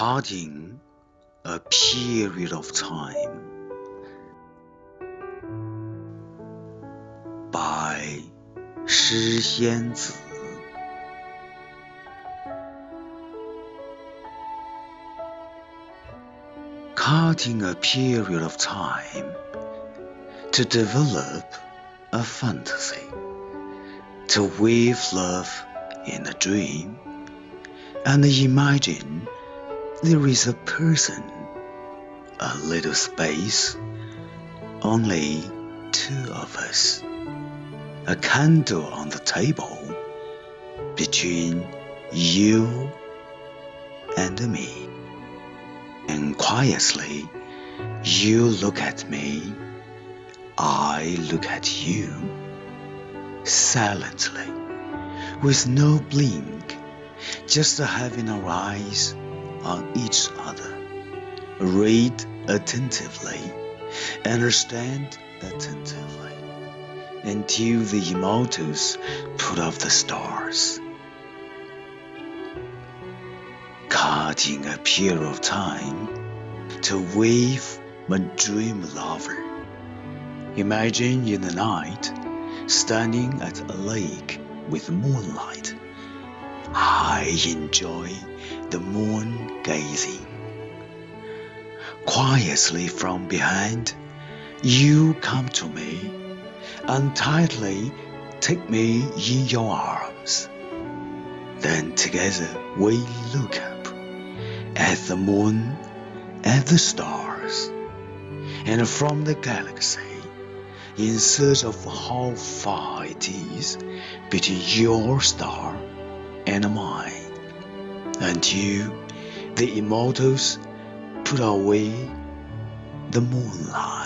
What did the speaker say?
cutting a period of time by 诗仙子 cutting a period of time to develop a fantasy, to weave love in a dream, and imagine there is a person, a little space, only two of us, a candle on the table between you and me. And quietly, you look at me, I look at you, silently, with no blink, just having our eyes on each other. Read attentively, understand attentively, until the immortals put off the stars. Cutting a period of time to wave my dream lover. Imagine in the night, standing at a lake with moonlight. I enjoy the moon gazing. Quietly from behind, you come to me and tightly take me in your arms. Then together we look up at the moon, at the stars, and from the galaxy in search of how far it is between your star and mine until the immortals put away the moonlight.